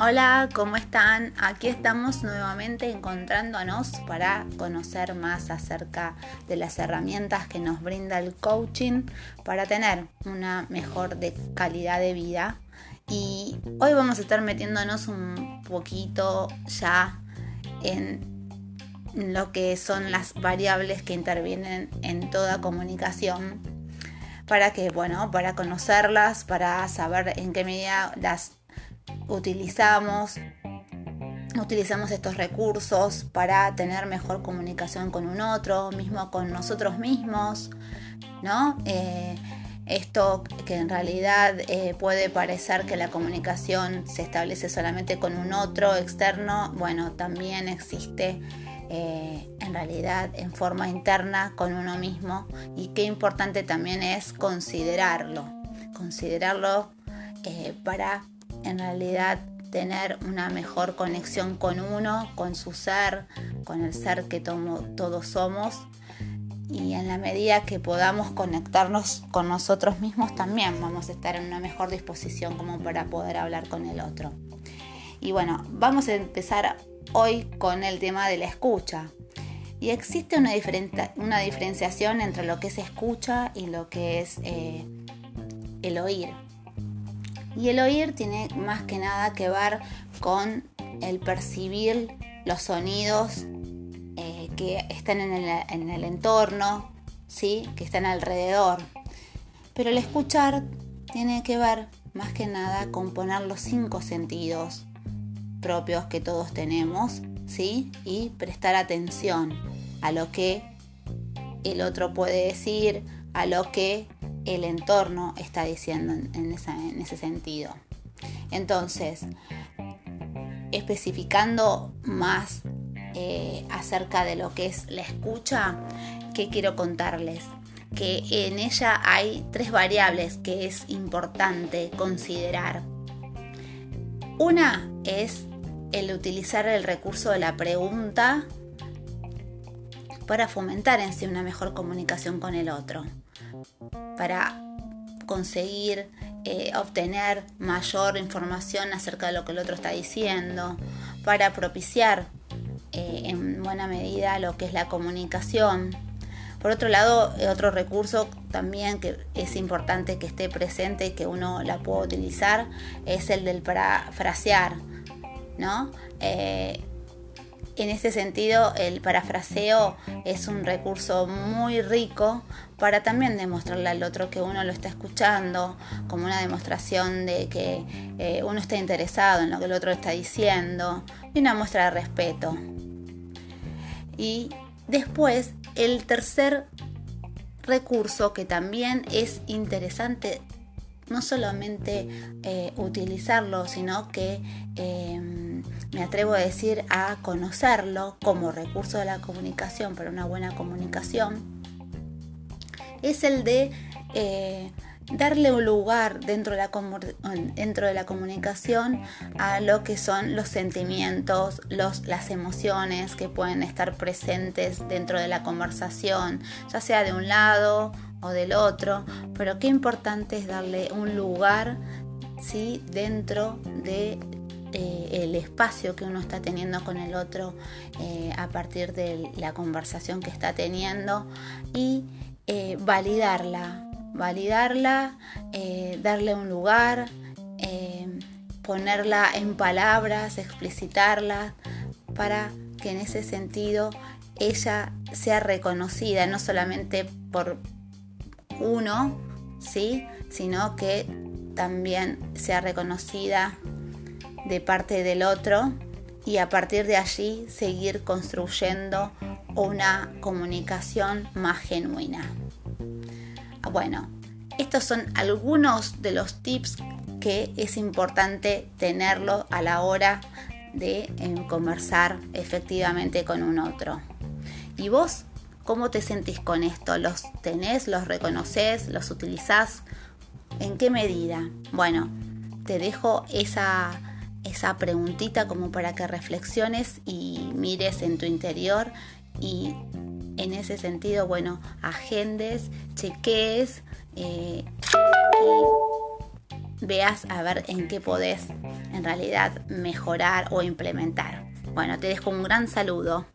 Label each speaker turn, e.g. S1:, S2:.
S1: Hola, ¿cómo están? Aquí estamos nuevamente encontrándonos para conocer más acerca de las herramientas que nos brinda el coaching para tener una mejor calidad de vida. Y hoy vamos a estar metiéndonos un poquito ya en lo que son las variables que intervienen en toda comunicación para que, bueno, para conocerlas, para saber en qué medida las utilizamos, utilizamos estos recursos para tener mejor comunicación con un otro, mismo con nosotros mismos, ¿no? Eh, esto que en realidad eh, puede parecer que la comunicación se establece solamente con un otro externo, bueno, también existe eh, en realidad en forma interna con uno mismo y qué importante también es considerarlo, considerarlo para en realidad tener una mejor conexión con uno, con su ser, con el ser que todos somos. Y en la medida que podamos conectarnos con nosotros mismos también vamos a estar en una mejor disposición como para poder hablar con el otro. Y bueno, vamos a empezar hoy con el tema de la escucha. Y existe una, una diferenciación entre lo que es escucha y lo que es eh, el oír. Y el oír tiene más que nada que ver con el percibir los sonidos eh, que están en el, entorno, ¿sí? que están alrededor. Pero el escuchar tiene que ver más que nada con poner los cinco sentidos propios que todos tenemos, ¿sí? Y prestar atención a lo que el otro puede decir, a lo que el entorno está diciendo en, ese sentido. Entonces, especificando más eh, acerca de lo que es la escucha, ¿qué quiero contarles? Que en ella hay tres variables que es importante considerar. Una es el utilizar el recurso de la pregunta para fomentar en sí una mejor comunicación con el otro para conseguir eh, obtener mayor información acerca de lo que el otro está diciendo, para propiciar eh, en buena medida lo que es la comunicación. Por otro lado, otro recurso también que es importante que esté presente y que uno la pueda utilizar es el del parafrasear, ¿no? Eh, en ese sentido, el parafraseo es un recurso muy rico para también demostrarle al otro que uno lo está escuchando, como una demostración de que eh, uno está interesado en lo que el otro está diciendo y una muestra de respeto. Y después, el tercer recurso que también es interesante no solamente eh, utilizarlo, sino que em, me atrevo a decir a conocerlo como recurso de la comunicación para una buena comunicación, es el de eh, darle un lugar dentro de, la, dentro de la comunicación a lo que son los sentimientos, los, las emociones que pueden estar presentes dentro de la conversación, ya sea de un lado o del otro, pero qué importante es darle un lugar ¿sí? dentro de eh, el espacio que uno está teniendo con el otro eh, a partir de la conversación que está teniendo y eh, validarla, validarla, darle un lugar, ponerla en palabras, explicitarla para que en ese sentido ella sea reconocida, no solamente por uno, ¿sí? sino que también sea reconocida de parte del otro y a partir de allí seguir construyendo una comunicación más genuina. Bueno, estos son algunos de los tips que es importante tenerlo a la hora de conversar efectivamente con un otro. ¿Y vos ¿Cómo te sentís con esto? ¿Los tenés, los reconoces, los utilizás? ¿En qué medida? Bueno, te dejo esa, esa preguntita como para que reflexiones y mires en tu interior y en ese sentido, bueno, agendes, cheques eh, y veas a ver en qué podés en realidad mejorar o implementar. Bueno, te dejo un gran saludo.